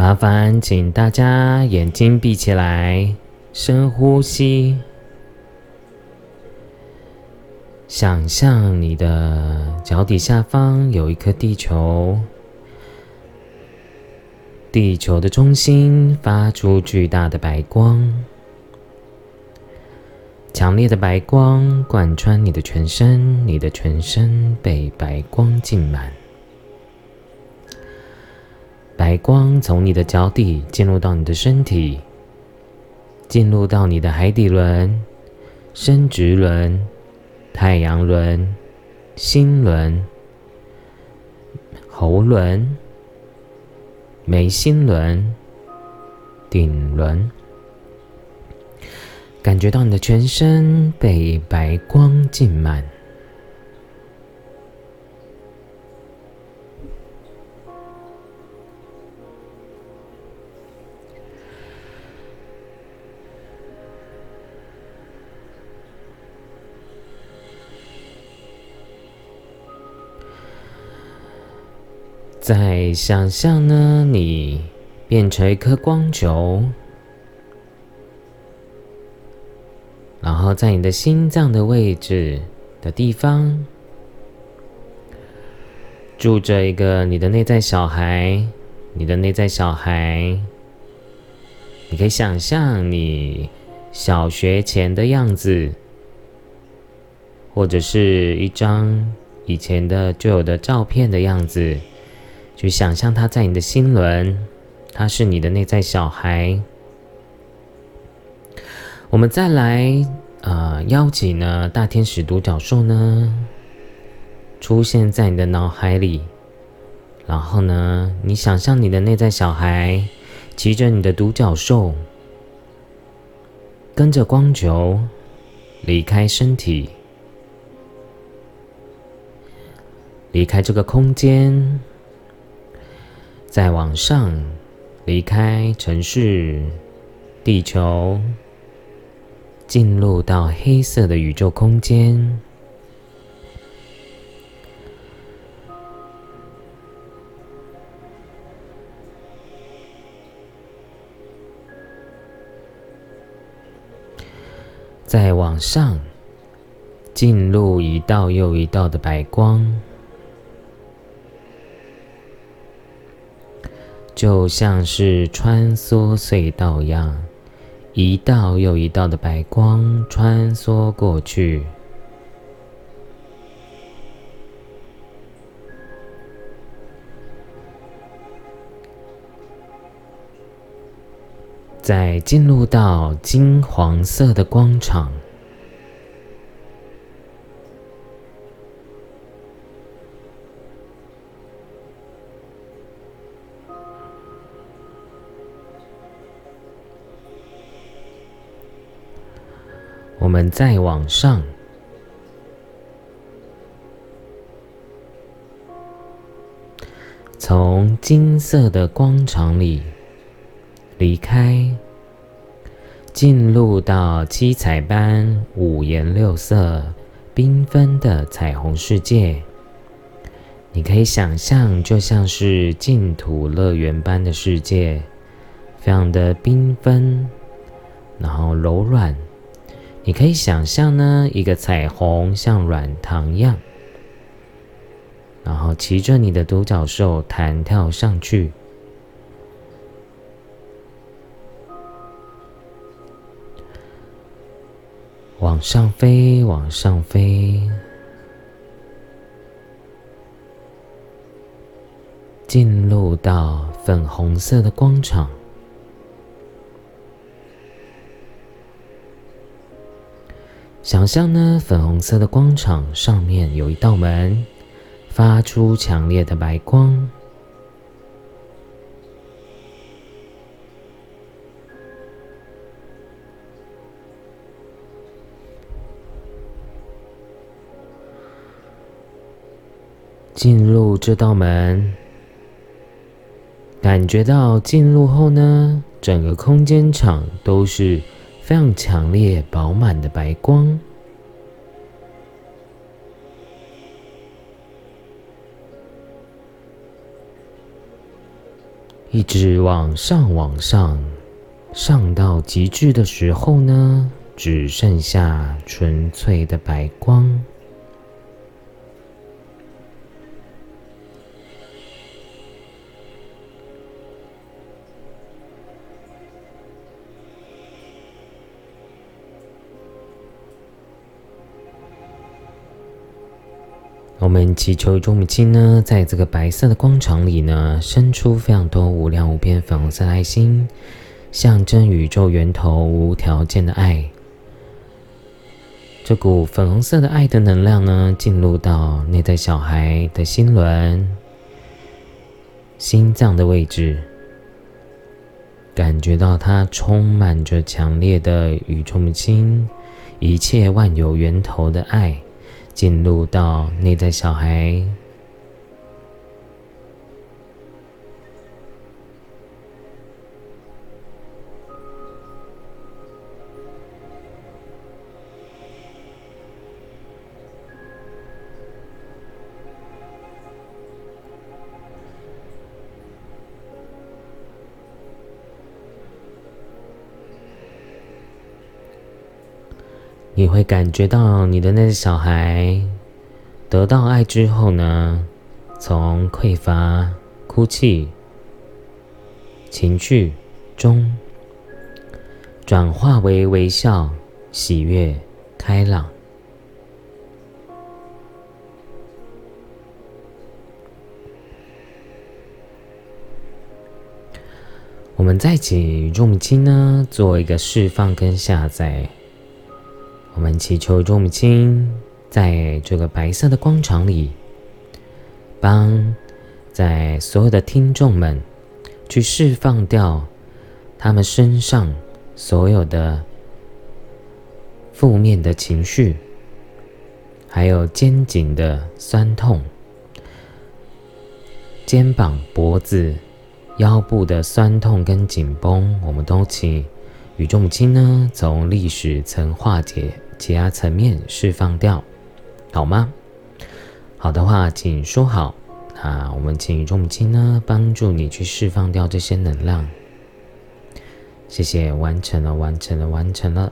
麻烦请大家眼睛闭起来，深呼吸，想象你的脚底下方有一颗地球，地球的中心发出巨大的白光，强烈的白光贯穿你的全身，你的全身被白光浸满。白光从你的脚底进入到你的身体，进入到你的海底轮、生殖轮、太阳轮、心轮、喉轮、眉心轮、顶轮，感觉到你的全身被白光浸满。再想象呢，你变成一颗光球，然后在你的心脏的位置的地方，住着一个你的内在小孩。你的内在小孩，你可以想象你小学前的样子，或者是一张以前的旧有的照片的样子。去想象他在你的心轮，他是你的内在小孩。我们再来，呃，邀请呢大天使独角兽呢出现在你的脑海里，然后呢，你想象你的内在小孩骑着你的独角兽，跟着光球离开身体，离开这个空间。再往上，离开城市、地球，进入到黑色的宇宙空间。再往上，进入一道又一道的白光。就像是穿梭隧道一样，一道又一道的白光穿梭过去，再进入到金黄色的光场。我们再往上，从金色的光场里离开，进入到七彩般、五颜六色、缤纷的彩虹世界。你可以想象，就像是净土乐园般的世界，非常的缤纷，然后柔软。你可以想象呢，一个彩虹像软糖一样，然后骑着你的独角兽弹跳上去，往上飞，往上飞，进入到粉红色的光场。想象呢，粉红色的光场上面有一道门，发出强烈的白光。进入这道门，感觉到进入后呢，整个空间场都是。非常强烈、饱满的白光，一直往上往上，上到极致的时候呢，只剩下纯粹的白光。我们祈求众母亲呢，在这个白色的光场里呢，生出非常多无量无边粉红色爱心，象征宇宙源头无条件的爱。这股粉红色的爱的能量呢，进入到内在小孩的心轮、心脏的位置，感觉到它充满着强烈的宇宙母亲、一切万有源头的爱。进入到内在小孩，你会感觉到你的那个小孩得到爱之后呢，从匮乏、哭泣、情绪中转化为微笑、喜悦、开朗。我们在起重金呢，做一个释放跟下载。我们祈求众母亲在这个白色的光场里，帮在所有的听众们去释放掉他们身上所有的负面的情绪，还有肩颈的酸痛、肩膀、脖子、腰部的酸痛跟紧绷，我们都请宇宙母亲呢，从历史层化解。解压层面释放掉，好吗？好的话，请说好。那我们请重金呢帮助你去释放掉这些能量。谢谢，完成了，完成了，完成了。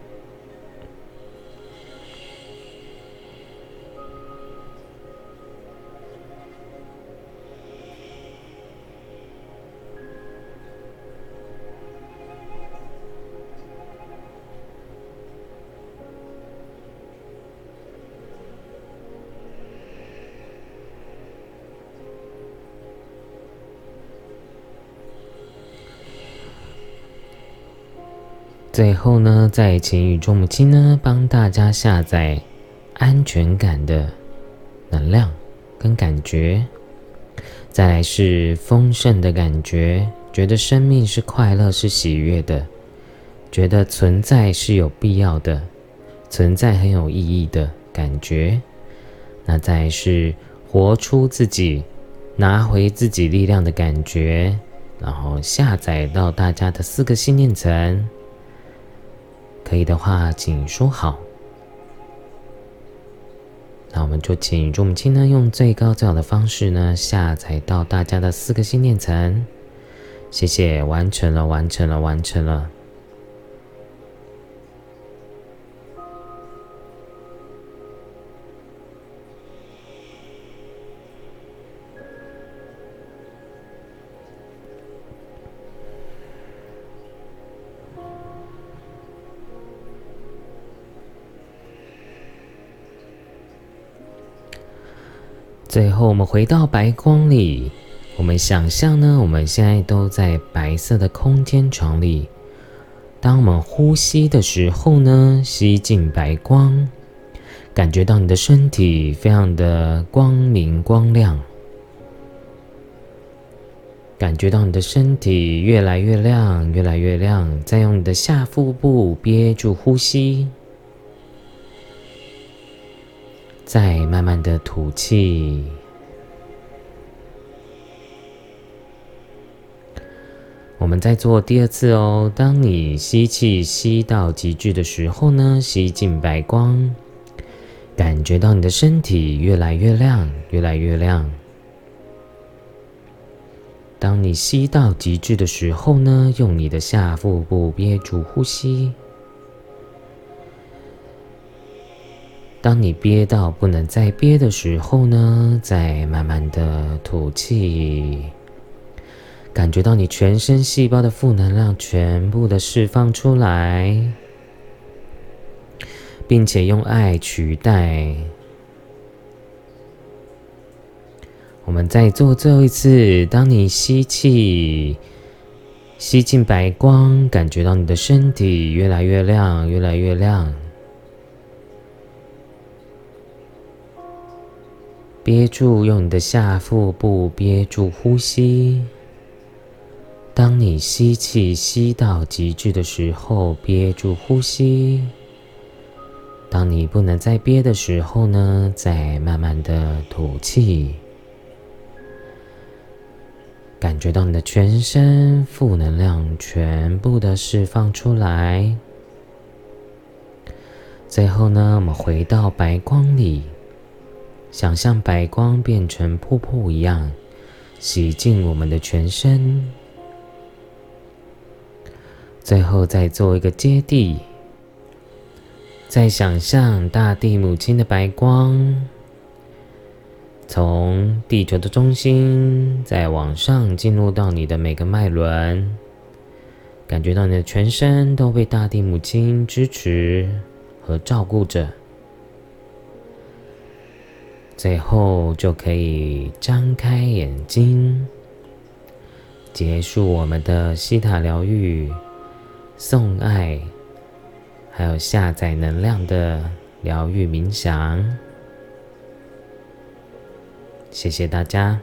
最后呢，在请宇宙母亲呢帮大家下载安全感的能量跟感觉，再来是丰盛的感觉，觉得生命是快乐是喜悦的，觉得存在是有必要的，存在很有意义的感觉。那再来是活出自己，拿回自己力量的感觉，然后下载到大家的四个信念层。可以的话，请说好。那我们就请众母亲呢，用最高最好的方式呢，下载到大家的四个心念层。谢谢，完成了，完成了，完成了。最后，我们回到白光里。我们想象呢，我们现在都在白色的空间床里。当我们呼吸的时候呢，吸进白光，感觉到你的身体非常的光明光亮，感觉到你的身体越来越亮，越来越亮。再用你的下腹部憋住呼吸。再慢慢的吐气。我们再做第二次哦。当你吸气吸到极致的时候呢，吸进白光，感觉到你的身体越来越亮，越来越亮。当你吸到极致的时候呢，用你的下腹部憋住呼吸。当你憋到不能再憋的时候呢，再慢慢的吐气，感觉到你全身细胞的负能量全部的释放出来，并且用爱取代。我们再做最后一次，当你吸气，吸进白光，感觉到你的身体越来越亮，越来越亮。憋住，用你的下腹部憋住呼吸。当你吸气吸到极致的时候，憋住呼吸。当你不能再憋的时候呢，再慢慢的吐气。感觉到你的全身负能量全部的释放出来。最后呢，我们回到白光里。想象白光变成瀑布一样，洗净我们的全身。最后再做一个接地，再想象大地母亲的白光，从地球的中心再往上进入到你的每个脉轮，感觉到你的全身都被大地母亲支持和照顾着。最后就可以张开眼睛，结束我们的西塔疗愈、送爱，还有下载能量的疗愈冥想。谢谢大家。